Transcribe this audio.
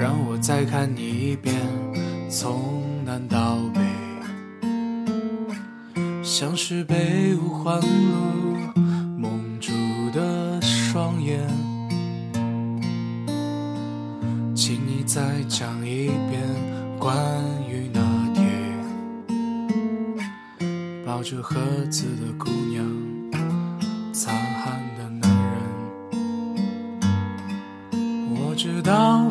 让我再看你一遍，从南到北，像是被五环路蒙住的双眼。请你再讲一遍关于那天抱着盒子的姑娘，擦汗的男人。我知道